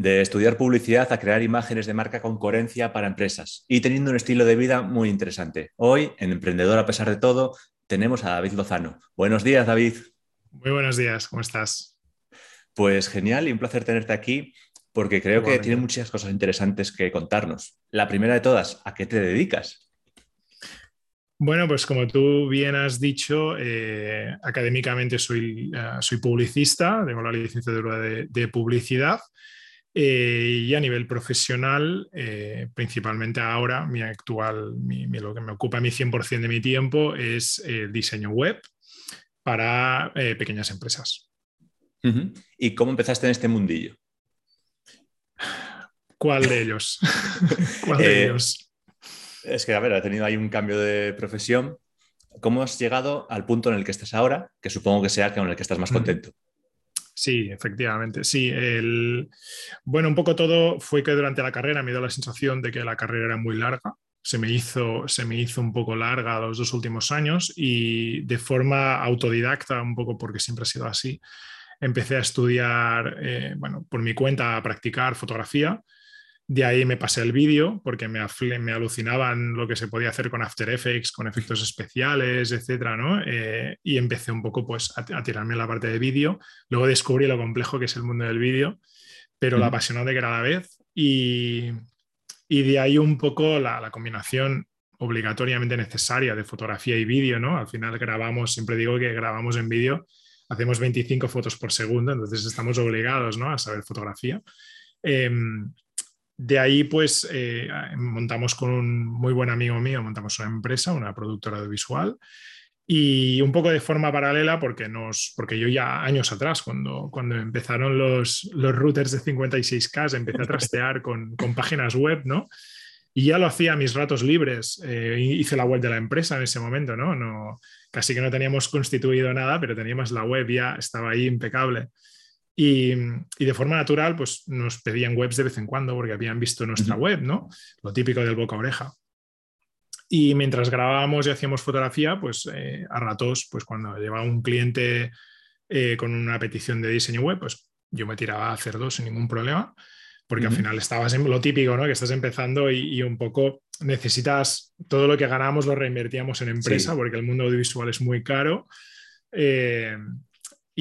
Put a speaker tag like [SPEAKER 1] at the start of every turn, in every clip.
[SPEAKER 1] de estudiar publicidad a crear imágenes de marca con coherencia para empresas y teniendo un estilo de vida muy interesante. Hoy, en Emprendedor a pesar de todo, tenemos a David Lozano. Buenos días, David.
[SPEAKER 2] Muy buenos días, ¿cómo estás?
[SPEAKER 1] Pues genial y un placer tenerte aquí porque creo que tiene muchas cosas interesantes que contarnos. La primera de todas, ¿a qué te dedicas?
[SPEAKER 2] Bueno, pues como tú bien has dicho, eh, académicamente soy, eh, soy, publicista, tengo la licenciatura de, de publicidad eh, y a nivel profesional, principalmente ahora, mi actual, lo que me ocupa mi 100% de mi tiempo es el diseño web para pequeñas empresas.
[SPEAKER 1] ¿Y cómo empezaste en este mundillo?
[SPEAKER 2] ¿Cuál de ellos? ¿Cuál de ellos?
[SPEAKER 1] Es que, a ver, ha tenido ahí un cambio de profesión. ¿Cómo has llegado al punto en el que estás ahora, que supongo que sea con el que estás más contento?
[SPEAKER 2] Sí, efectivamente. Sí, el... bueno, un poco todo fue que durante la carrera me dio la sensación de que la carrera era muy larga. Se me hizo, se me hizo un poco larga los dos últimos años y de forma autodidacta, un poco porque siempre ha sido así, empecé a estudiar, eh, bueno, por mi cuenta, a practicar fotografía de ahí me pasé el vídeo porque me, me, alucinaban lo que se podía hacer con After Effects, con efectos especiales, etcétera, ¿no? Eh, y empecé un poco pues, a, tirarme la parte de vídeo. Luego descubrí lo complejo que es el mundo del vídeo, pero la lo apasionante que era a la vez. Y, y de ahí un poco la, la, combinación obligatoriamente necesaria de fotografía y vídeo, ¿no? Al final grabamos, siempre digo que grabamos en vídeo, hacemos 25 fotos por segundo, entonces estamos obligados, ¿no? A saber fotografía. Eh, de ahí, pues, eh, montamos con un muy buen amigo mío, montamos una empresa, una productora audiovisual, y un poco de forma paralela, porque, nos, porque yo ya años atrás, cuando, cuando empezaron los, los routers de 56K, empecé a trastear con, con páginas web, ¿no? Y ya lo hacía a mis ratos libres. Eh, hice la web de la empresa en ese momento, ¿no? ¿no? Casi que no teníamos constituido nada, pero teníamos la web ya, estaba ahí impecable. Y, de forma natural, pues nos pedían webs de vez en cuando porque habían visto nuestra web, ¿no? Lo típico del boca a oreja. Y mientras grabábamos y hacíamos fotografía, pues eh, a ratos, pues cuando llevaba un cliente eh, con una petición de diseño web, pues yo me tiraba a hacer dos sin ningún problema, porque al final estabas en lo típico, ¿no? Que estás empezando y, un poco necesitas todo lo que ganamos lo reinvertíamos en empresa, porque el mundo audiovisual es muy caro. Eh,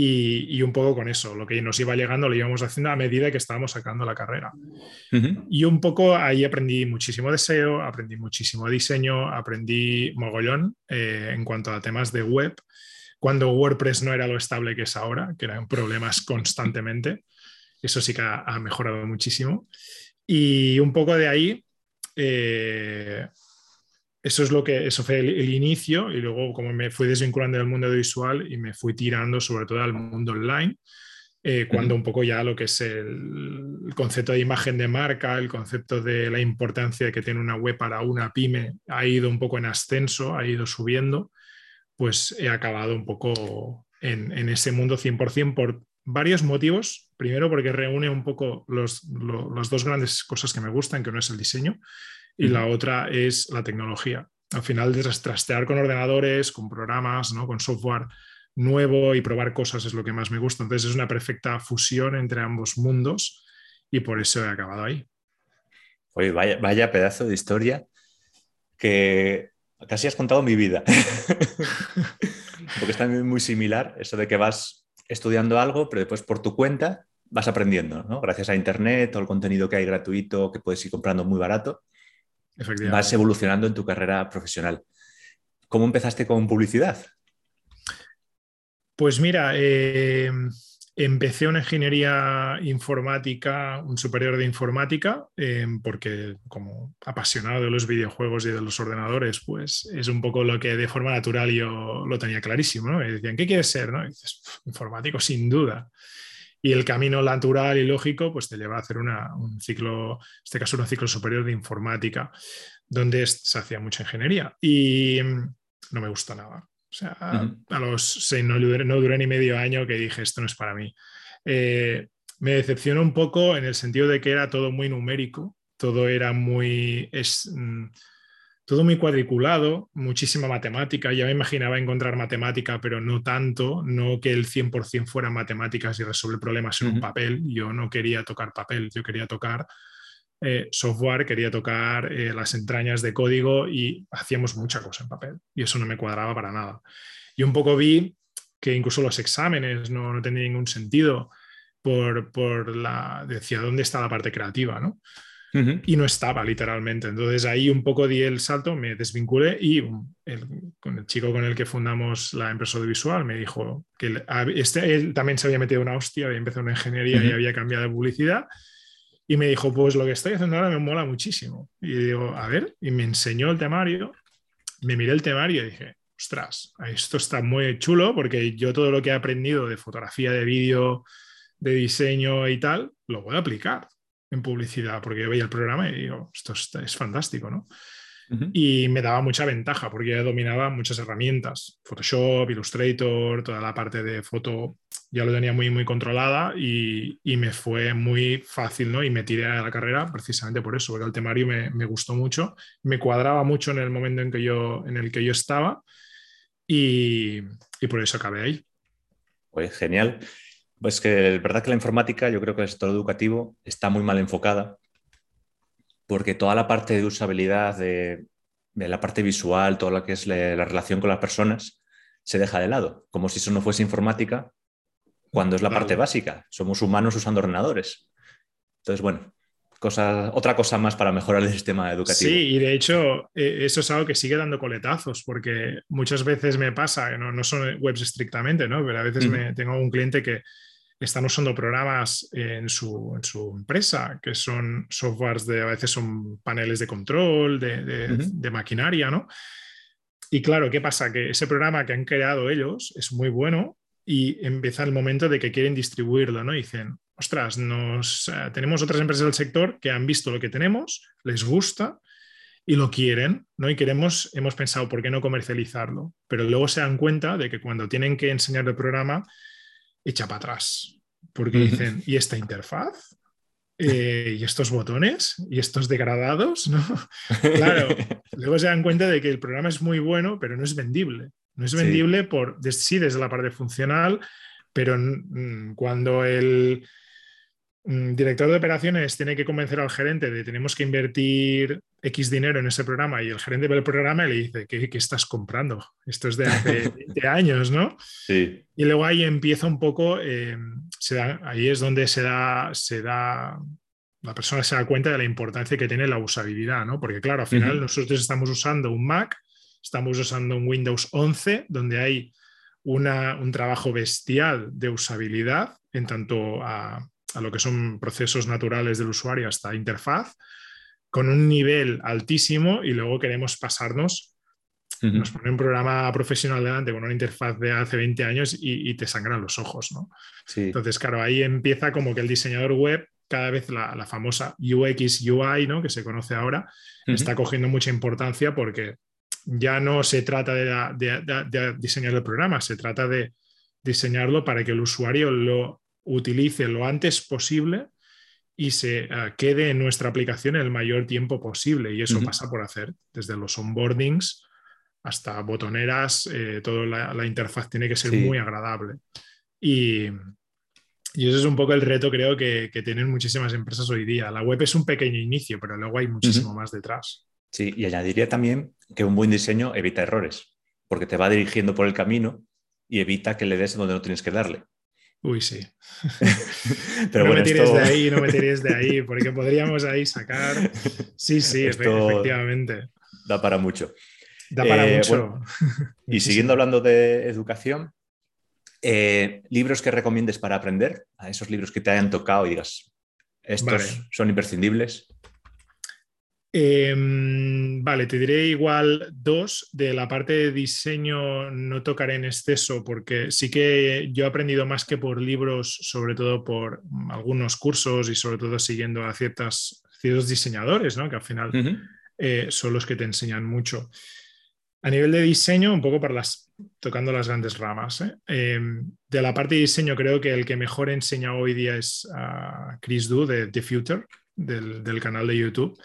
[SPEAKER 2] y, un poco con eso, lo que nos iba llegando lo íbamos haciendo a medida que estábamos sacando la carrera. Y un poco ahí aprendí muchísimo de SEO, aprendí muchísimo diseño, aprendí mogollón eh, en cuanto a temas de web, cuando WordPress no era lo estable que es ahora, que eran problemas constantemente. Eso sí que ha, mejorado muchísimo. Y un poco de ahí... Eh, eso es lo que eso fue el, inicio y luego como me fui desvinculando del mundo audiovisual y me fui tirando sobre todo al mundo online eh, cuando un poco ya lo que es el, concepto de imagen de marca el concepto de la importancia que tiene una web para una pyme ha ido un poco en ascenso ha ido subiendo pues he acabado un poco en, ese mundo 100% por varios motivos. Primero porque reúne un poco las dos grandes cosas que me gustan que no es el diseño y la otra es la tecnología. Al final, trastear con ordenadores, con programas, ¿no? con software nuevo y probar cosas es lo que más me gusta. Entonces es una perfecta fusión entre ambos mundos y por eso he acabado ahí.
[SPEAKER 1] Oye, vaya, vaya pedazo de historia que casi has contado mi vida. Porque es también muy similar eso de que vas estudiando algo, pero después por tu cuenta vas aprendiendo, ¿no? Gracias a Internet o el contenido que hay gratuito que puedes ir comprando muy barato vas evolucionando en tu carrera profesional. ¿Cómo empezaste con publicidad?
[SPEAKER 2] Pues mira, eh, empecé una ingeniería informática, un superior de informática, eh, porque como apasionado de los videojuegos y de los ordenadores, pues es un poco lo que de forma natural yo lo tenía clarísimo. ¿no? decían, ¿qué quieres ser? ¿no? dices, informático, sin duda y el camino natural y lógico pues te lleva a hacer un ciclo, en este caso un ciclo superior de informática, donde se hacía mucha ingeniería y mm, no me gusta nada. O sea, a los seis, no, duré, ni medio año que dije esto no es para mí. Eh, me decepcionó un poco en el sentido de que era todo muy numérico, todo era muy... Es, mm, todo muy cuadriculado, muchísima matemática. Ya me imaginaba encontrar matemática, pero no tanto, no que el 100% fueran matemáticas y resolver problemas en un papel. Yo no quería tocar papel, yo quería tocar eh, software, quería tocar eh, las entrañas de código y hacíamos mucha cosa en papel. Y eso no me cuadraba para nada. Y un poco vi que incluso los exámenes no, no tenían ningún sentido por, por la, decía, ¿dónde está la parte creativa? ¿no? Y no estaba literalmente. Entonces ahí un poco di el salto, me desvinculé y con el chico con el que fundamos la empresa audiovisual me dijo que este, él también se había metido una hostia, había empezado una ingeniería y había cambiado de publicidad. Y me dijo, pues lo que estoy haciendo ahora me mola muchísimo. Y digo, a ver, y me enseñó el temario, me miré el temario y dije, ostras, esto está muy chulo porque yo todo lo que he aprendido de fotografía, de vídeo, de diseño y tal, lo voy a aplicar en publicidad, porque yo veía el programa y digo, esto es, fantástico, ¿no? Y me daba mucha ventaja porque ya dominaba muchas herramientas, Photoshop, Illustrator, toda la parte de foto ya lo tenía muy, muy controlada y, y me fue muy fácil, ¿no? Y me tiré a la carrera precisamente por eso, porque el temario me, me, gustó mucho, me cuadraba mucho en el momento en, que yo, en el que yo estaba y, y por eso acabé ahí.
[SPEAKER 1] Pues genial. Pues que es verdad que la informática, yo creo que el sector educativo está muy mal enfocada, porque toda la parte de usabilidad, de, la parte visual, todo lo que es la, relación con las personas, se deja de lado, como si eso no fuese informática, cuando es la parte básica. Somos humanos usando ordenadores. Entonces, bueno, otra cosa más para mejorar el sistema educativo.
[SPEAKER 2] Sí, y de hecho, e, eso es algo que sigue dando coletazos, porque muchas veces me pasa, no, no son webs estrictamente, ¿no? pero a veces me, tengo un cliente que están usando programas en su, en su, empresa, que son softwares de, a veces son paneles de control, de, de, maquinaria, ¿no? Y claro, ¿qué pasa? Que ese programa que han creado ellos es muy bueno y empieza el momento de que quieren distribuirlo, ¿no? dicen, ostras, nos, eh, tenemos otras empresas del sector que han visto lo que tenemos, les gusta y lo quieren, ¿no? Y queremos, hemos pensado, ¿por qué no comercializarlo? Pero luego se dan cuenta de que cuando tienen que enseñar el programa, echa para atrás, porque dicen, ¿y esta interfaz? Eh, ¿Y estos botones? ¿Y estos degradados? ¿no? Claro, luego se dan cuenta de que el programa es muy bueno, pero no es vendible. No es vendible por, sí, desde la parte funcional, pero cuando el, Mm, director de operaciones tiene que convencer al gerente de tenemos que invertir X dinero en ese programa y el gerente ve el programa y le dice, ¿qué, estás comprando? Esto es de hace 20 años, ¿no?
[SPEAKER 1] Sí.
[SPEAKER 2] Y luego ahí empieza un poco, eh, se ahí es donde se da, se da, la persona se da cuenta de la importancia que tiene la usabilidad, ¿no? Porque claro, al final nosotros estamos usando un Mac, estamos usando un Windows 11, donde hay una, un trabajo bestial de usabilidad en tanto a a lo que son procesos naturales del usuario hasta interfaz, con un nivel altísimo y luego queremos pasarnos, nos pone un programa profesional delante con una interfaz de hace 20 años y, te sangran los ojos, ¿no? Entonces, claro, ahí empieza como que el diseñador web, cada vez la, famosa UX, UI, ¿no? Que se conoce ahora, está cogiendo mucha importancia porque ya no se trata de diseñar el programa, se trata de diseñarlo para que el usuario lo utilice lo antes posible y se eh, quede en nuestra aplicación el mayor tiempo posible. Y eso pasa por hacer desde los onboardings hasta botoneras, eh, toda la, interfaz tiene que ser muy agradable. Y, y, eso es un poco el reto, creo, que, tienen muchísimas empresas hoy día. La web es un pequeño inicio, pero luego hay muchísimo más detrás.
[SPEAKER 1] Sí, y añadiría también que un buen diseño evita errores, porque te va dirigiendo por el camino y evita que le des donde no tienes que darle.
[SPEAKER 2] Uy, sí. Pero no me tires de ahí, no me tires de ahí, porque podríamos ahí sacar. Sí, sí, efectivamente.
[SPEAKER 1] Da para mucho.
[SPEAKER 2] Da para eh, mucho.
[SPEAKER 1] y siguiendo hablando de educación, eh, libros que recomiendes para aprender, a esos libros que te hayan tocado y digas, estos son imprescindibles.
[SPEAKER 2] Em, vale, te diré igual dos. De la parte de diseño no tocaré en exceso porque sí que yo he aprendido más que por libros, sobre todo por algunos cursos y sobre todo siguiendo a ciertas, ciertos diseñadores, ¿no? que al final eh, son los que te enseñan mucho. A nivel de diseño, un poco para las, tocando las grandes ramas. ¿eh? Em, de la parte de diseño, creo que el que mejor enseña hoy día es Chris Du de The Future, del, del canal de YouTube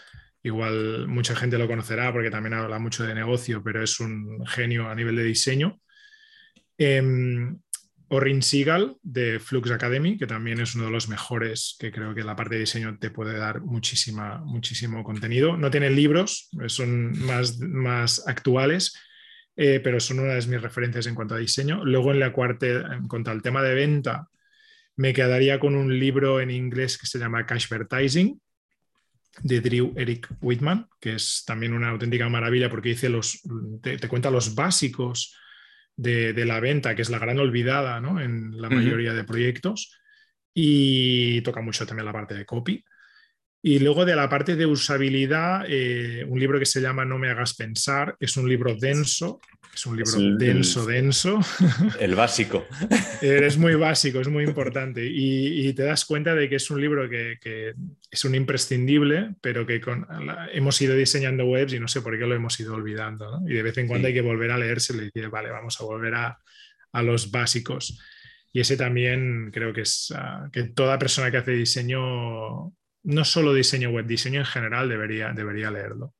[SPEAKER 2] igual mucha gente lo conocerá porque también habla mucho de negocio, pero es un genio a nivel de diseño. Em, Orin de Flux Academy, que también es uno de los mejores, que creo que la parte de diseño te puede dar muchísima, muchísimo contenido. No tiene libros, son más, más actuales, eh, pero son una de mis referencias en cuanto a diseño. Luego en la cuarta, en cuanto al tema de venta, me quedaría con un libro en inglés que se llama Cashvertising de Drew Eric Whitman, que es también una auténtica maravilla porque dice los, te, cuenta los básicos de, la venta, que es la gran olvidada en la mayoría de proyectos, y toca mucho también la parte de copy. Y luego de la parte de usabilidad, eh, un libro que se llama No me hagas pensar, es un libro denso, es un libro denso, denso.
[SPEAKER 1] El básico.
[SPEAKER 2] es muy básico, es muy importante. Y, te das cuenta de que es un libro que, es un imprescindible, pero que hemos ido diseñando webs y no sé por qué lo hemos ido olvidando. Y de vez en cuando hay que volver a leerse y decir, vale, vamos a volver a, a los básicos. Y ese también creo que es ah, que toda persona que hace diseño no solo diseño web, diseño en general debería, debería leerlo.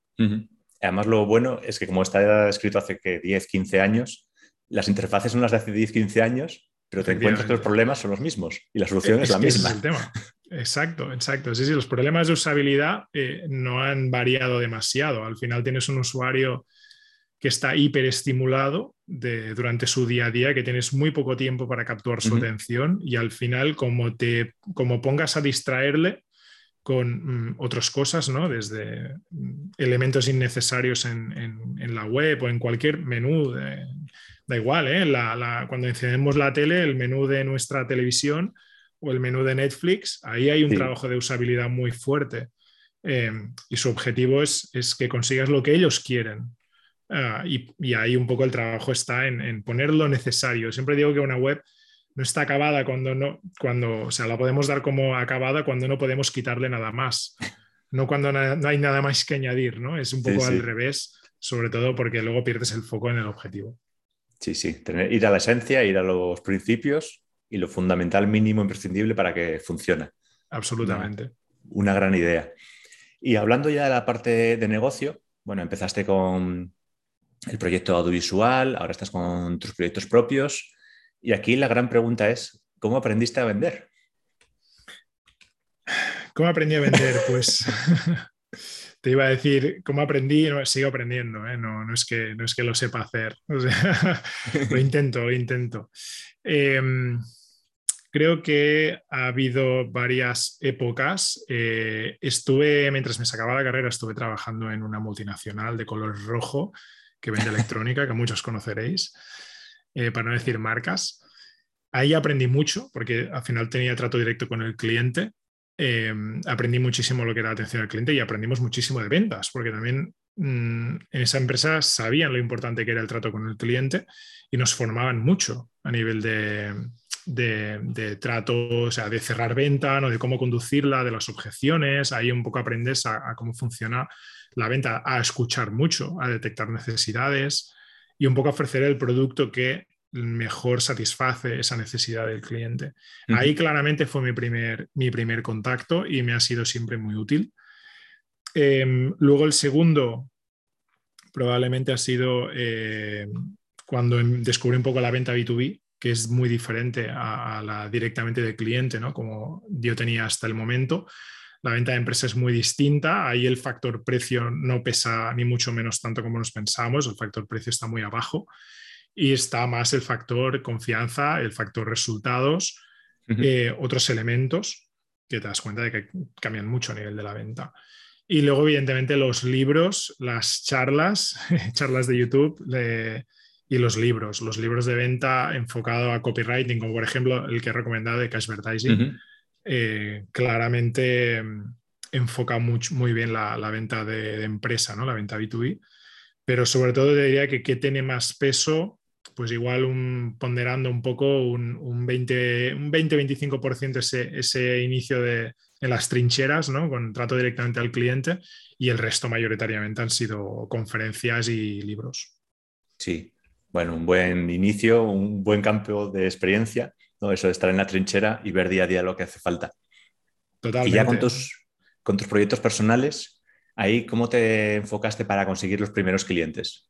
[SPEAKER 1] Además, lo bueno es que como está escrito hace que 10, 15 años, las interfaces son las de hace 10, 15 años, pero te encuentras que los problemas son los mismos y la solución es, la misma.
[SPEAKER 2] el tema. Exacto, exacto. Sí, sí, los problemas de usabilidad eh, no han variado demasiado. Al final tienes un usuario que está hiperestimulado de, durante su día a día, que tienes muy poco tiempo para capturar su atención y al final como te como pongas a distraerle, con mm, otras cosas, ¿no? Desde mm, elementos innecesarios en, la web o en cualquier menú. da igual, ¿eh? cuando encendemos la tele, el menú de nuestra televisión o el menú de Netflix, ahí hay un trabajo de usabilidad muy fuerte. Eh, y su objetivo es, es, que consigas lo que ellos quieren. Ah, y, y, ahí un poco el trabajo está en, en poner lo necesario. Siempre digo que una web no está acabada cuando no, cuando, o sea, la podemos dar como acabada cuando no podemos quitarle nada más, no cuando no hay nada más que añadir, ¿no? Es un poco al revés, sobre todo porque luego pierdes el foco en el objetivo.
[SPEAKER 1] Sí, sí, Tener, ir a la esencia, ir a los principios y lo fundamental mínimo imprescindible para que funcione.
[SPEAKER 2] Absolutamente.
[SPEAKER 1] Una, gran idea. Y hablando ya de la parte de negocio, bueno, empezaste con el proyecto audiovisual, ahora estás con tus proyectos propios. Y aquí la gran pregunta es, ¿cómo aprendiste a vender?
[SPEAKER 2] ¿Cómo aprendí a vender? Pues te iba a decir, ¿cómo aprendí? No, sigo aprendiendo, ¿eh? no, es que, no es que lo sepa hacer. lo intento, lo intento. Em, creo que ha habido varias épocas. Eh, estuve, mientras me sacaba la carrera, estuve trabajando en una multinacional de color rojo que vende electrónica, que muchos conoceréis. Eh, para no decir marcas. Ahí aprendí mucho porque al final tenía trato directo con el cliente. Em, aprendí muchísimo lo que era atención al cliente y aprendimos muchísimo de ventas, porque también mm, en esa empresa sabían lo importante que era el trato con el cliente y nos formaban mucho a nivel de, de, trato, o sea, de cerrar venta, ¿no? de cómo conducirla, de las objeciones. Ahí un poco aprendes a, a cómo funciona la venta, a escuchar mucho, a detectar necesidades, y un poco ofrecer el producto que mejor satisface esa necesidad del cliente. Ahí claramente fue mi primer, mi primer contacto y me ha sido siempre muy útil. Em, luego el segundo probablemente ha sido eh, cuando em, descubrí un poco la venta B2B, que es muy diferente a, la directamente del cliente, ¿no? como yo tenía hasta el momento. La venta de empresa es muy distinta. Ahí el factor precio no pesa ni mucho menos tanto como nos pensamos. El factor precio está muy abajo. Y está más el factor confianza, el factor resultados, eh, otros elementos que te das cuenta de que cambian mucho a nivel de la venta. Y luego, evidentemente, los libros, las charlas, charlas de YouTube y los libros, los libros de venta enfocado a copywriting, como por ejemplo el que he recomendado de Cashvertising. Eh, claramente mm, enfoca muy bien la, venta de, empresa, ¿no? la venta B2B, pero sobre todo diría que qué tiene más peso, pues igual ponderando un poco un, un 20-25% ese, ese inicio de, en las trincheras, ¿no? con trato directamente al cliente, y el resto mayoritariamente han sido conferencias y libros.
[SPEAKER 1] Sí, bueno, un buen inicio, un buen campo de experiencia eso de estar en la trinchera y ver día a día lo que hace falta.
[SPEAKER 2] Totalmente.
[SPEAKER 1] Y ya con tus, con tus proyectos personales, Ahí, ¿cómo te enfocaste para conseguir los primeros clientes?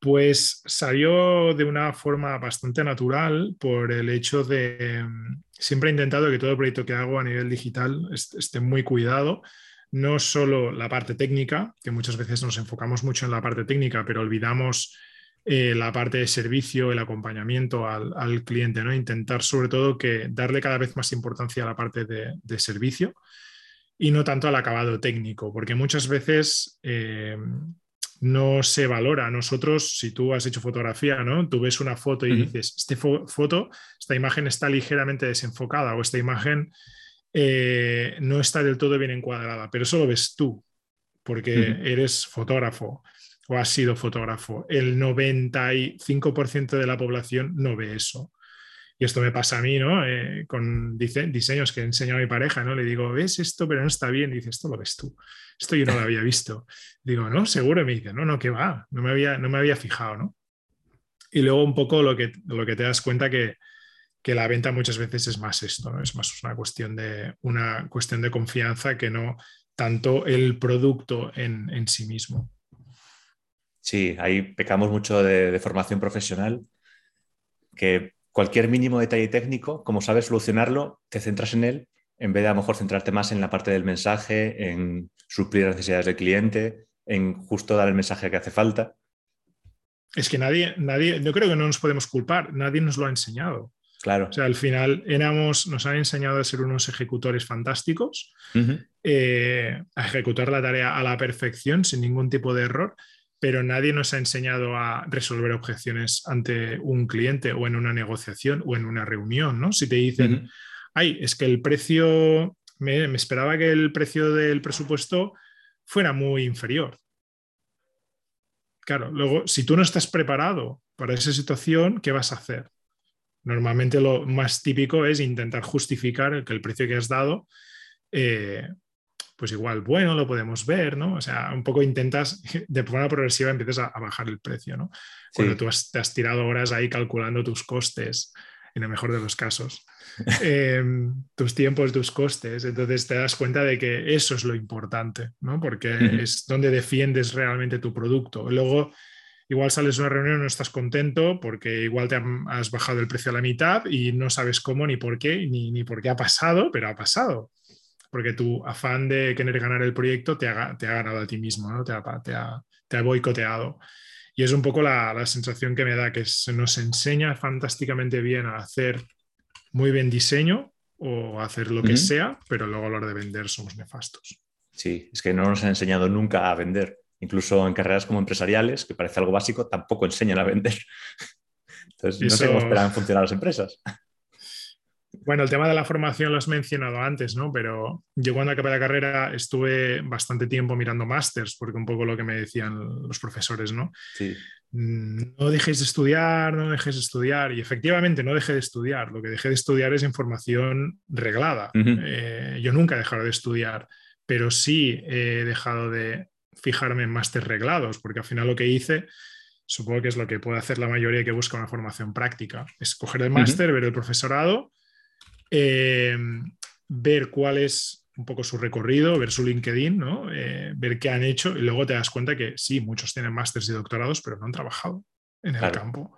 [SPEAKER 2] Pues salió de una forma bastante natural por el hecho de siempre he intentado que todo proyecto que hago a nivel digital esté muy cuidado, no solo la parte técnica, que muchas veces nos enfocamos mucho en la parte técnica, pero olvidamos eh, la parte de servicio, el acompañamiento al, cliente, ¿no? Intentar sobre todo que darle cada vez más importancia a la parte de, servicio y no tanto al acabado técnico, porque muchas veces eh, no se valora. Nosotros, si tú has hecho fotografía, ¿no? Tú ves una foto y dices, esta foto, esta imagen está ligeramente desenfocada o esta imagen eh, no está del todo bien encuadrada, pero eso lo ves tú, porque eres fotógrafo o has sido fotógrafo. El 95% de la población no ve eso. Y esto me pasa a mí, ¿no? Eh, con diseños que enseño a mi pareja, ¿no? Le digo, ¿ves esto? Pero no está bien. Y dice, esto lo ves tú. Esto yo no lo había visto. Digo, no, seguro. Y me dice, no, no, que va. No me había, no me había fijado, ¿no? Y luego un poco lo que, lo que te das cuenta que, que la venta muchas veces es más esto, ¿no? Es más una cuestión de, una cuestión de confianza que no tanto el producto en, en sí mismo.
[SPEAKER 1] Sí, ahí pecamos mucho de, de formación profesional, que cualquier mínimo detalle técnico, como sabes solucionarlo, te centras en él en vez de a lo mejor centrarte más en la parte del mensaje, en suplir las necesidades del cliente, en justo dar el mensaje que hace falta.
[SPEAKER 2] Es que nadie, nadie, yo creo que no nos podemos culpar, nadie nos lo ha enseñado.
[SPEAKER 1] Claro.
[SPEAKER 2] O sea, al final éramos, nos han enseñado a ser unos ejecutores fantásticos, eh, a ejecutar la tarea a la perfección sin ningún tipo de error, pero nadie nos ha enseñado a resolver objeciones ante un cliente o en una negociación o en una reunión, ¿no? Si te dicen, ay, es que el precio, me, esperaba que el precio del presupuesto fuera muy inferior. Claro, luego, si tú no estás preparado para esa situación, ¿qué vas a hacer? Normalmente lo más típico es intentar justificar que el precio que has dado eh, pues igual, bueno, lo podemos ver, ¿no? O sea, un poco intentas, de forma progresiva empiezas a, bajar el precio, ¿no? Cuando tú te has tirado horas ahí calculando tus costes, en el mejor de los casos, em, tus tiempos, tus costes, entonces te das cuenta de que eso es lo importante, ¿no? Porque es donde defiendes realmente tu producto. Luego, igual sales de una reunión y no estás contento porque igual te has bajado el precio a la mitad y no sabes cómo ni por qué, ni, ni por qué ha pasado, pero ha pasado porque tu afán de querer ganar el proyecto te ha, te ha ganado a ti mismo, ¿no? te, ha, te, te, ha, boicoteado. Y es un poco la, la, sensación que me da, que se nos enseña fantásticamente bien a hacer muy bien diseño o hacer lo que sea, pero luego a la hora de vender somos nefastos.
[SPEAKER 1] Sí, es que no nos han enseñado nunca a vender. Incluso en carreras como empresariales, que parece algo básico, tampoco enseñan a vender. Entonces, no sé cómo esperan funcionar las empresas.
[SPEAKER 2] Bueno, el tema de la formación lo has mencionado antes, ¿no? Pero yo cuando acabé la carrera estuve bastante tiempo mirando másters, porque un poco lo que me decían los profesores, ¿no?
[SPEAKER 1] Sí.
[SPEAKER 2] Mm, no dejéis de estudiar, no dejéis de estudiar. Y efectivamente no dejé de estudiar. Lo que dejé de estudiar es información reglada. Eh, yo nunca he dejado de estudiar, pero sí he dejado de fijarme en másteres reglados, porque al final lo que hice supongo que es lo que puede hacer la mayoría que busca una formación práctica. Es coger el máster, ver el profesorado eh, ver cuál es un poco su recorrido, ver su LinkedIn, ¿no? Eh, ver qué han hecho y luego te das cuenta que sí, muchos tienen másteres y doctorados, pero no han trabajado en el campo.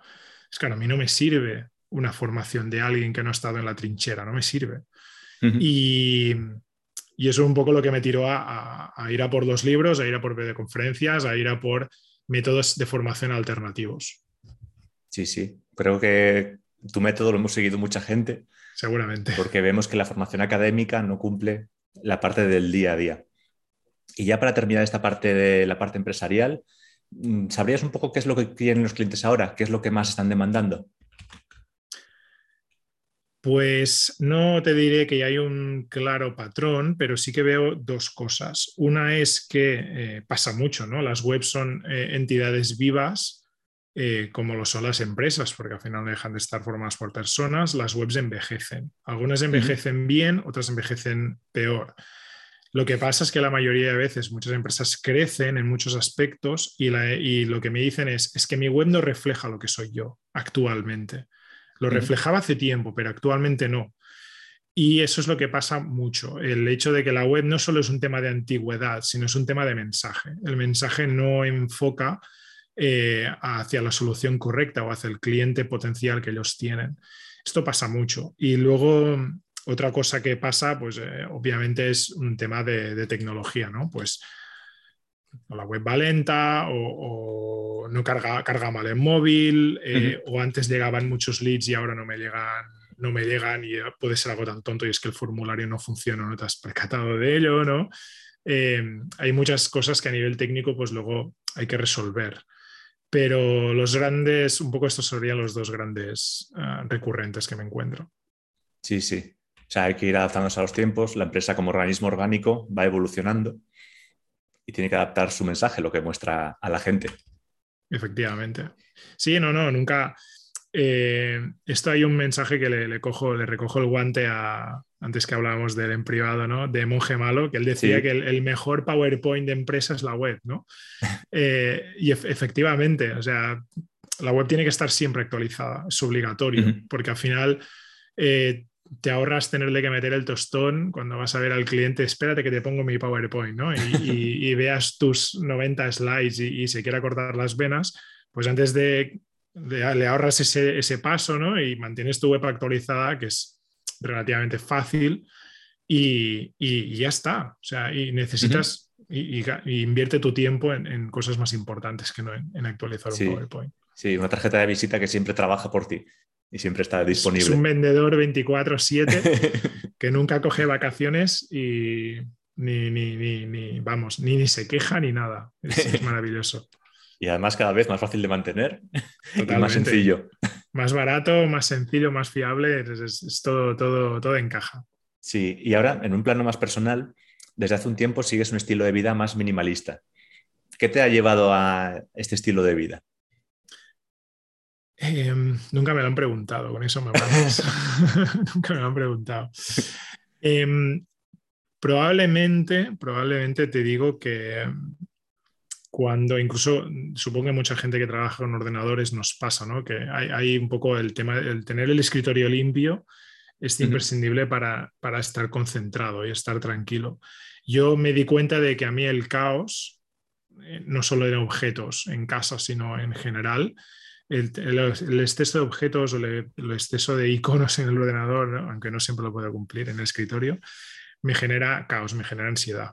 [SPEAKER 2] Es que a mí no me sirve una formación de alguien que no ha estado en la trinchera, no me sirve. y, y, eso es un poco lo que me tiró a, ir a por los libros, a ir a por videoconferencias, a ir a por métodos de formación alternativos.
[SPEAKER 1] Sí, sí. Creo que tu método lo hemos seguido mucha gente
[SPEAKER 2] Seguramente.
[SPEAKER 1] Porque vemos que la formación académica no cumple la parte del día a día. Y ya para terminar esta parte de la parte empresarial, mm, ¿sabrías un poco qué es lo que quieren los clientes ahora? ¿Qué es lo que más están demandando?
[SPEAKER 2] Pues no te diré que hay un claro patrón, pero sí que veo dos cosas. Una es que eh, pasa mucho, ¿no? Las webs son eh, entidades vivas eh, como lo son las empresas, porque al final no dejan de estar formadas por personas, las webs envejecen. Algunas envejecen bien, otras envejecen peor. Lo que pasa es que la mayoría de veces muchas empresas crecen en muchos aspectos y, lo que me dicen es, es que mi web no refleja lo que soy yo actualmente. Lo reflejaba hace tiempo, pero actualmente no. Y eso es lo que pasa mucho, el hecho de que la web no solo es un tema de antigüedad, sino es un tema de mensaje. El mensaje no enfoca eh, hacia la solución correcta o hacia el cliente potencial que ellos tienen. Esto pasa mucho. Y luego otra cosa que pasa, pues eh, obviamente es un tema de, tecnología, ¿no? Pues la web va lenta o, no carga, carga mal en móvil eh, o antes llegaban muchos leads y ahora no me llegan no me llegan y puede ser algo tan tonto y es que el formulario no funciona, no te has percatado de ello, ¿no? Eh, hay muchas cosas que a nivel técnico pues luego hay que resolver. Pero los grandes, un poco estos serían los dos grandes ah, recurrentes que me encuentro.
[SPEAKER 1] Sí, sí. O sea, hay que ir adaptándose a los tiempos. La empresa como organismo orgánico va evolucionando y tiene que adaptar su mensaje, lo que muestra a la gente.
[SPEAKER 2] Efectivamente. Sí, no, no, nunca, eh, esto hay un mensaje que le, cojo, le recojo el guante a, antes que hablábamos de él en privado, ¿no? De Monje Malo, que él decía que el, mejor PowerPoint de empresa es la web, ¿no? Eh, y efectivamente, o sea, la web tiene que estar siempre actualizada, es obligatorio, porque al final eh, te ahorras tenerle que meter el tostón cuando vas a ver al cliente, espérate que te pongo mi PowerPoint, ¿no? Y, veas tus 90 slides y, y se quiera cortar las venas, pues antes de le ahorras ese, paso ¿no? y mantienes tu web actualizada, que es relativamente fácil, y, ya está. O sea, y necesitas, y, invierte tu tiempo en, cosas más importantes que no en, actualizar un PowerPoint.
[SPEAKER 1] Sí, una tarjeta de visita que siempre trabaja por ti y siempre está disponible.
[SPEAKER 2] Es un vendedor 24/7 que nunca coge vacaciones y ni, ni, vamos, ni, ni se queja ni nada. es maravilloso.
[SPEAKER 1] Y además cada vez más fácil de mantener y más sencillo.
[SPEAKER 2] Más barato, más sencillo, más fiable, es, todo, todo, todo encaja.
[SPEAKER 1] Sí, y ahora en un plano más personal, desde hace un tiempo sigues un estilo de vida más minimalista. ¿Qué te ha llevado a este estilo de vida?
[SPEAKER 2] Em, nunca me lo han preguntado, con eso me nunca me lo han preguntado. Em, probablemente, probablemente te digo que cuando incluso supongo que mucha gente que trabaja con ordenadores nos pasa, ¿no? Que hay, un poco el tema, el tener el escritorio limpio es imprescindible para, estar concentrado y estar tranquilo. Yo me di cuenta de que a mí el caos, eh, no solo en objetos en casa, sino en general, el, exceso de objetos o el, exceso de iconos en el ordenador, aunque no siempre lo puedo cumplir en el escritorio, me genera caos, me genera ansiedad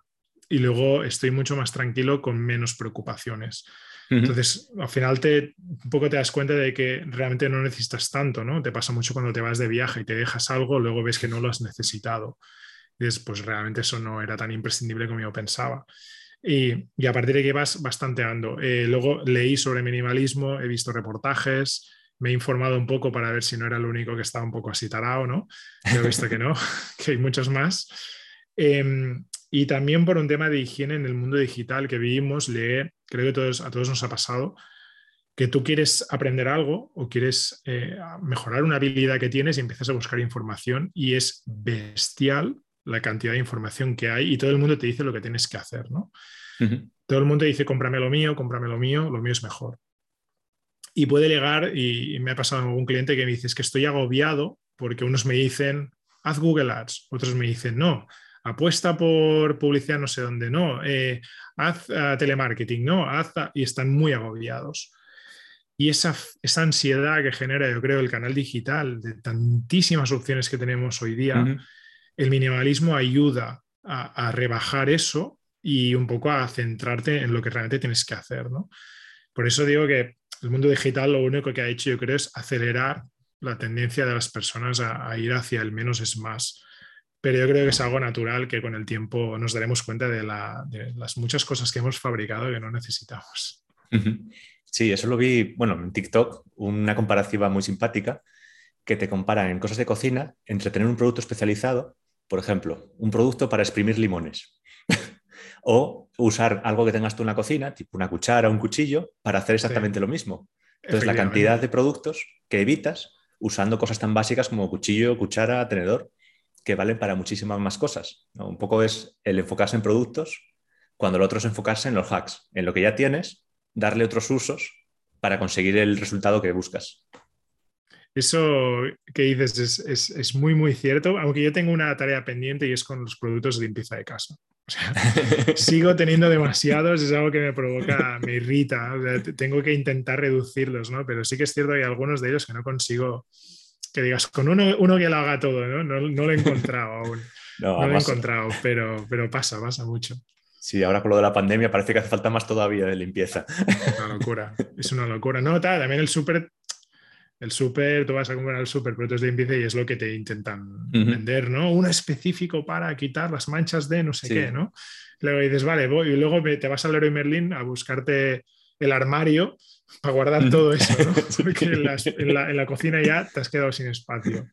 [SPEAKER 2] y luego estoy mucho más tranquilo con menos preocupaciones. Entonces, al final te, un poco te das cuenta de que realmente no necesitas tanto, ¿no? Te pasa mucho cuando te vas de viaje y te dejas algo, luego ves que no lo has necesitado. Y dices, pues realmente eso no era tan imprescindible como yo pensaba. Y, y a partir de que vas bastante ando. Eh, luego leí sobre minimalismo, he visto reportajes, me he informado un poco para ver si no era el único que estaba un poco así tarado, ¿no? He visto que no, que hay muchos más. Em, y también por un tema de higiene en el mundo digital que vivimos, creo que todos, a todos nos ha pasado, que tú quieres aprender algo o quieres eh, mejorar una habilidad que tienes y empiezas a buscar información y es bestial la cantidad de información que hay y todo el mundo te dice lo que tienes que hacer, ¿no? Todo el mundo dice, cómprame lo mío, cómprame lo mío, lo mío es mejor. Y puede llegar, y, me ha pasado algún cliente que me dice, es que estoy agobiado porque unos me dicen, haz Google Ads, otros me dicen, no, apuesta por publicidad no sé dónde, no, eh, haz eh, telemarketing, no, haz, y están muy agobiados. Y esa, esa, ansiedad que genera, yo creo, el canal digital, de tantísimas opciones que tenemos hoy día, el minimalismo ayuda a, rebajar eso y un poco a centrarte en lo que realmente tienes que hacer. ¿no? Por eso digo que el mundo digital lo único que ha hecho, yo creo, es acelerar la tendencia de las personas a, a ir hacia el menos es más pero yo creo que es algo natural que con el tiempo nos daremos cuenta de, las muchas cosas que hemos fabricado que no necesitamos.
[SPEAKER 1] Sí, eso lo vi, bueno, en TikTok, una comparativa muy simpática que te compara en cosas de cocina entre tener un producto especializado, por ejemplo, un producto para exprimir limones, o usar algo que tengas tú en la cocina, tipo una cuchara o un cuchillo, para hacer exactamente lo mismo. Entonces, la cantidad de productos que evitas usando cosas tan básicas como cuchillo, cuchara, tenedor que valen para muchísimas más cosas. Un poco es el enfocarse en productos, cuando el otro es enfocarse en los hacks, en lo que ya tienes, darle otros usos para conseguir el resultado que buscas.
[SPEAKER 2] eso que dices es, muy, muy cierto, aunque yo tengo una tarea pendiente y es con los productos de limpieza de casa. sigo teniendo demasiados, es algo que me provoca, me irrita. tengo que intentar reducirlos, ¿no? Pero sí que es cierto que hay algunos de ellos que no consigo, que digas, con uno, uno que lo haga todo, ¿no? No, lo he encontrado aún. No, lo he encontrado, pero, pero pasa, pasa mucho.
[SPEAKER 1] Sí, ahora con lo de la pandemia parece que hace falta más todavía de limpieza.
[SPEAKER 2] Es una locura, es una locura. No, también el súper el súper, tú vas a comprar el súper productos de limpieza y es lo que te intentan vender, ¿no? Uno específico para quitar las manchas de no sé qué, ¿no? Luego dices, vale, voy, y luego te vas al Leroy Merlin a buscarte el armario para guardar todo eso, ¿no? Porque en, la, cocina ya te has quedado sin espacio.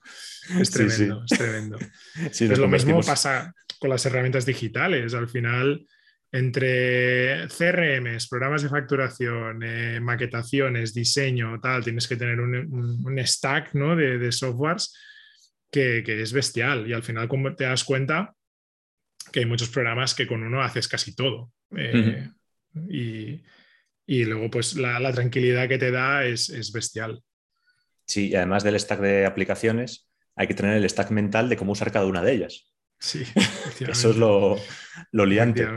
[SPEAKER 2] Es tremendo, es tremendo. Es lo mismo pasa con las herramientas digitales. Al final, entre CRMs, programas de facturación, eh, maquetaciones, diseño, tal, tienes que tener un, stack ¿no? de, softwares que, es bestial. Y al final, como te das cuenta, que hay muchos programas que con uno haces casi todo. Eh, y, luego, pues la, tranquilidad que te da es, es, bestial.
[SPEAKER 1] Sí, y además del stack de aplicaciones, hay que tener el stack mental de cómo usar cada una de ellas.
[SPEAKER 2] Sí,
[SPEAKER 1] eso es lo, lo liante.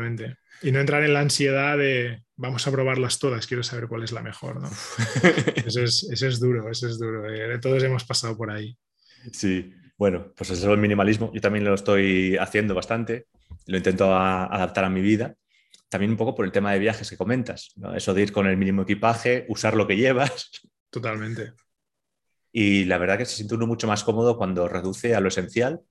[SPEAKER 2] Y no entrar en la ansiedad de vamos a probarlas todas, quiero saber cuál es la mejor. ¿no? eso, es, duro, eso es duro. Eh, todos hemos pasado por ahí.
[SPEAKER 1] Sí, bueno, pues eso es el minimalismo. Yo también lo estoy haciendo bastante, lo intento adaptar a mi vida. También un poco por el tema de viajes que comentas, eso de ir con el mínimo equipaje, usar lo que llevas.
[SPEAKER 2] Totalmente.
[SPEAKER 1] Y la verdad que se siente uno mucho más cómodo cuando reduce a lo esencial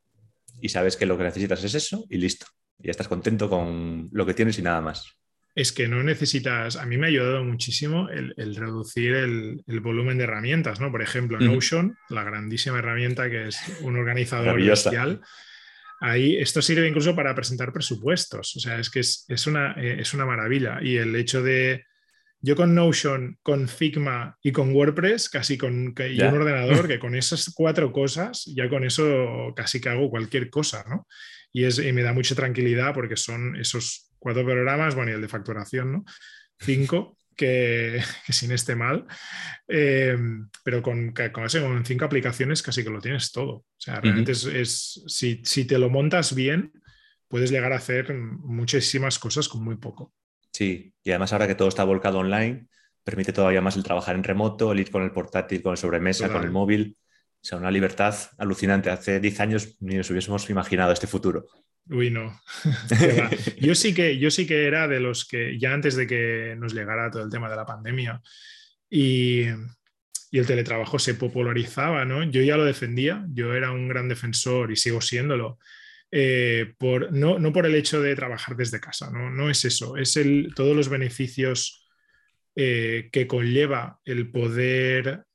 [SPEAKER 1] y sabes que lo que necesitas es eso y listo y estás contento con lo que tienes y nada más.
[SPEAKER 2] Es que no necesitas, a mí me ha ayudado muchísimo el, reducir el, volumen de herramientas, ¿no? Por ejemplo, Notion, la grandísima herramienta que es un organizador bestial. Ahí esto sirve incluso para presentar presupuestos. O sea, es que es, una, eh, es una maravilla. Y el hecho de, yo con Notion, con Figma y con WordPress, casi con y un ordenador, que con esas cuatro cosas, ya con eso casi que hago cualquier cosa, ¿no? y, es, me da mucha tranquilidad porque son esos cuatro programas, bueno, y el de facturación, ¿no? Cinco. Que, sin este mal, eh, pero con, con, cinco aplicaciones casi que lo tienes todo. O sea, realmente es, si, si, te lo montas bien, puedes llegar a hacer muchísimas cosas con muy poco.
[SPEAKER 1] Sí, y además ahora que todo está volcado online, permite todavía más el trabajar en remoto, el ir con el portátil, con el sobremesa, con el móvil. O sea, una libertad alucinante. Hace 10 años ni nos hubiésemos imaginado este futuro.
[SPEAKER 2] Uy, no. yo, sí que, yo sí que era de los que, ya antes de que nos llegara todo el tema de la pandemia y, el teletrabajo se popularizaba, ¿no? Yo ya lo defendía, yo era un gran defensor y sigo siéndolo. Eh, por, no, no, por el hecho de trabajar desde casa, no, no es eso, es el, todos los beneficios eh, que conlleva el poder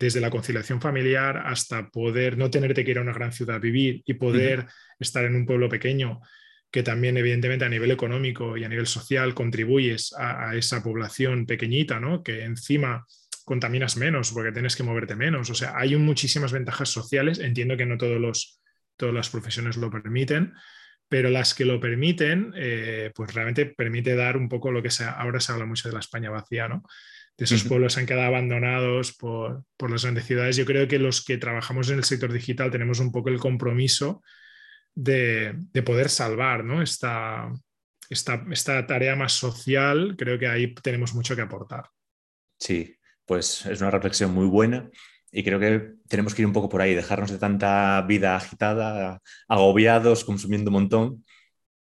[SPEAKER 2] desde la conciliación familiar hasta poder no tenerte que ir a una gran ciudad a vivir y poder estar en un pueblo pequeño, que también evidentemente a nivel económico y a nivel social contribuyes a, esa población pequeñita, ¿no? que encima contaminas menos porque tienes que moverte menos. O sea, hay muchísimas ventajas sociales. Entiendo que no todos los, todas las profesiones lo permiten, pero las que lo permiten, eh, pues realmente permite dar un poco lo que sea. Ahora se habla mucho de la España vacía, ¿no? Esos pueblos han quedado abandonados por, las grandes ciudades. Yo creo que los que trabajamos en el sector digital tenemos un poco el compromiso de, poder salvar esta, esta, tarea más social. Creo que ahí tenemos mucho que aportar.
[SPEAKER 1] Sí, pues es una reflexión muy buena y creo que tenemos que ir un poco por ahí, dejarnos de tanta vida agitada, agobiados, consumiendo un montón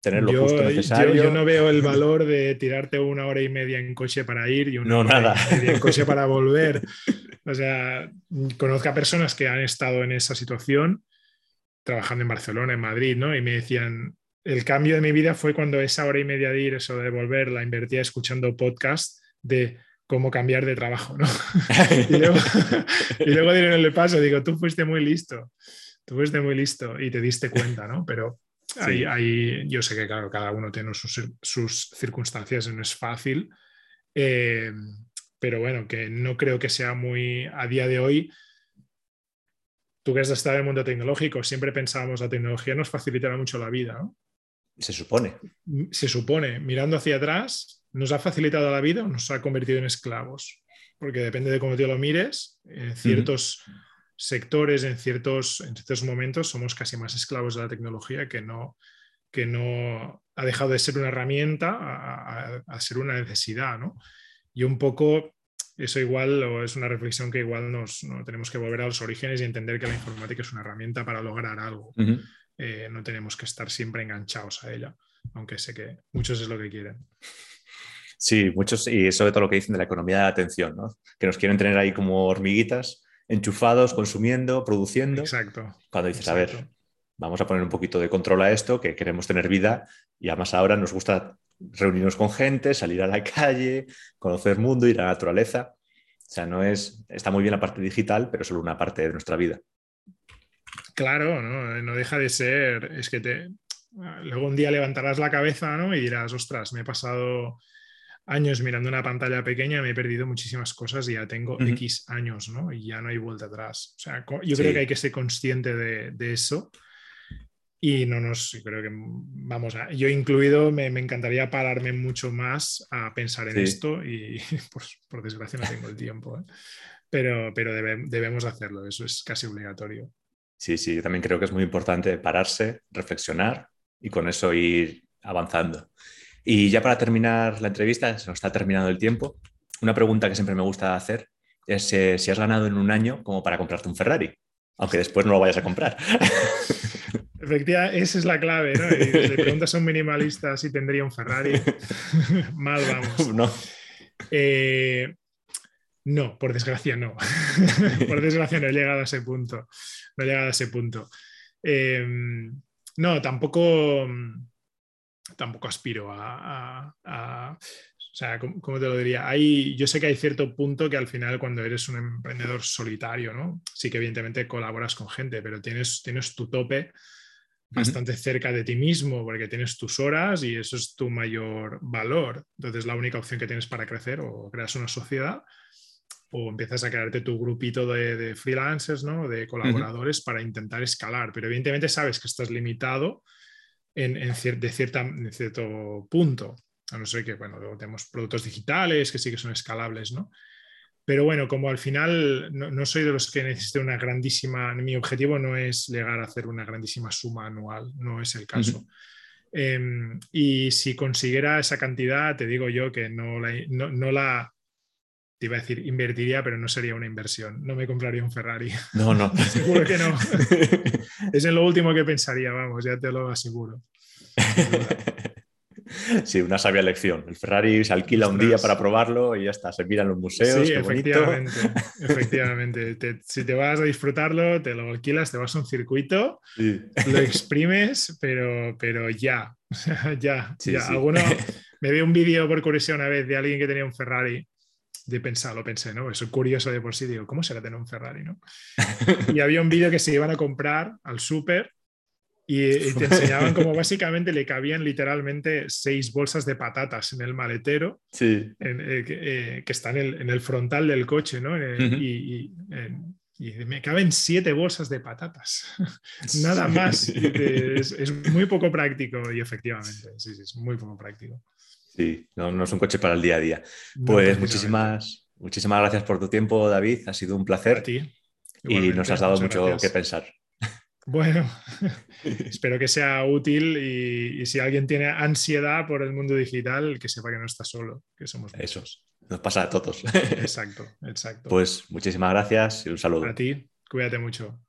[SPEAKER 2] yo, no veo el valor de tirarte una hora y media en coche para ir y una hora y media en coche para volver. O sea, conozco a personas que han estado en esa situación trabajando en Barcelona, en Madrid, ¿no? Y me decían, el cambio de mi vida fue cuando esa hora y media de ir, eso de volver, la invertía escuchando podcast de cómo cambiar de trabajo, ¿no? y luego, y luego el paso, digo, tú fuiste muy listo, tú fuiste muy listo y te diste cuenta, ¿no? Pero Ahí, yo sé que claro, cada uno tiene sus, circunstancias y no es fácil, eh, pero bueno, que no creo que sea muy a día de hoy. Tú que has estado en el mundo tecnológico, siempre pensábamos la tecnología nos facilitará mucho la vida, ¿no?
[SPEAKER 1] Se supone.
[SPEAKER 2] Se supone. Mirando hacia atrás, ¿nos ha facilitado la vida o nos ha convertido en esclavos? porque depende de cómo te lo mires, en ciertos sectores, en ciertos, en ciertos momentos, somos casi más esclavos de la tecnología que no, que no ha dejado de ser una herramienta a, ser una necesidad, ¿no? Y un poco eso igual o es una reflexión que igual nos tenemos que volver a los orígenes y entender que la informática es una herramienta para lograr algo. Eh, no tenemos que estar siempre enganchados a ella, aunque sé que muchos es lo que quieren.
[SPEAKER 1] Sí, muchos, y sobre todo lo que dicen de la economía de la atención, ¿no? que nos quieren tener ahí como hormiguitas, enchufados, consumiendo, produciendo.
[SPEAKER 2] Exacto.
[SPEAKER 1] Cuando dices, a ver, vamos a poner un poquito de control a esto, que queremos tener vida y además ahora nos gusta reunirnos con gente, salir a la calle, conocer mundo, ir a la naturaleza. O sea, no es, está muy bien la parte digital, pero solo una parte de nuestra vida.
[SPEAKER 2] Claro, no, no deja de ser, es que te, luego un día levantarás la cabeza ¿no? y dirás, ostras, me he pasado años mirando una pantalla pequeña, me he perdido muchísimas cosas y ya tengo X años, ¿no? Y ya no hay vuelta atrás. O sea, yo creo que hay que ser consciente de, eso y no nos, creo que, vamos, a, yo incluido, me, encantaría pararme mucho más a pensar en esto y pues, por desgracia no tengo el tiempo, ¿eh? pero, pero debemos hacerlo, eso es casi obligatorio.
[SPEAKER 1] Sí, sí, yo también creo que es muy importante pararse, reflexionar y con eso ir avanzando. Y ya para terminar la entrevista, se nos está terminando el tiempo, una pregunta que siempre me gusta hacer es eh, si has ganado en un año como para comprarte un Ferrari, aunque después no lo vayas a comprar.
[SPEAKER 2] Efectivamente, esa es la clave, ¿no? Y si le preguntas a un minimalista si tendría un Ferrari, mal vamos.
[SPEAKER 1] No.
[SPEAKER 2] Eh, no, por desgracia no. por desgracia no he llegado a ese punto. No he llegado a ese punto. Eh, no, tampoco tampoco aspiro a, o sea, ¿cómo, te lo diría? Hay, yo sé que hay cierto punto que al final cuando eres un emprendedor solitario, ¿no? Sí que evidentemente colaboras con gente, pero tienes, tienes tu tope bastante cerca de ti mismo porque tienes tus horas y eso es tu mayor valor. Entonces la única opción que tienes para crecer o creas una sociedad o empiezas a crearte tu grupito de, freelancers, ¿no? De colaboradores para intentar escalar, pero evidentemente sabes que estás limitado en, de cierta, cierto punto. A no ser que, bueno, luego tenemos productos digitales que sí que son escalables, ¿no? Pero bueno, como al final no, soy de los que necesite una grandísima, mi objetivo no es llegar a hacer una grandísima suma anual, no es el caso. Em, y si consiguiera esa cantidad, te digo yo que no la, no, la, te iba a decir, invertiría, pero no sería una inversión. No me compraría un Ferrari.
[SPEAKER 1] No, no.
[SPEAKER 2] Seguro que no. es en lo último que pensaría, vamos, ya te lo aseguro.
[SPEAKER 1] Sí, una sabia lección. El Ferrari se alquila un día para probarlo y ya está, se mira en los museos.
[SPEAKER 2] Sí, efectivamente. efectivamente. si te vas a disfrutarlo, te lo alquilas, te vas a un circuito, lo exprimes, pero, pero ya. ya, ya. Alguno me vi un vídeo por curiosidad una vez de alguien que tenía un Ferrari de pensar, lo pensé, ¿no? Eso es curioso de por sí, digo, ¿cómo será tener un Ferrari, no? Y había un vídeo que se iban a comprar al súper y, te enseñaban como básicamente le cabían literalmente seis bolsas de patatas en el maletero
[SPEAKER 1] sí.
[SPEAKER 2] Eh, eh, que, están en el, frontal del coche, ¿no? y, me caben siete bolsas de patatas, nada más. es, muy poco práctico y efectivamente, sí, sí, es muy poco práctico.
[SPEAKER 1] Sí, no, es un coche para el día a día. Pues muchísimas, muchísimas gracias por tu tiempo, David. Ha sido un placer. y nos has dado mucho que pensar.
[SPEAKER 2] Bueno, espero que sea útil y, si alguien tiene ansiedad por el mundo digital, que sepa que no está solo, que somos
[SPEAKER 1] Eso, nos pasa a todos.
[SPEAKER 2] Exacto, exacto.
[SPEAKER 1] Pues muchísimas gracias y un saludo.
[SPEAKER 2] A ti, cuídate mucho.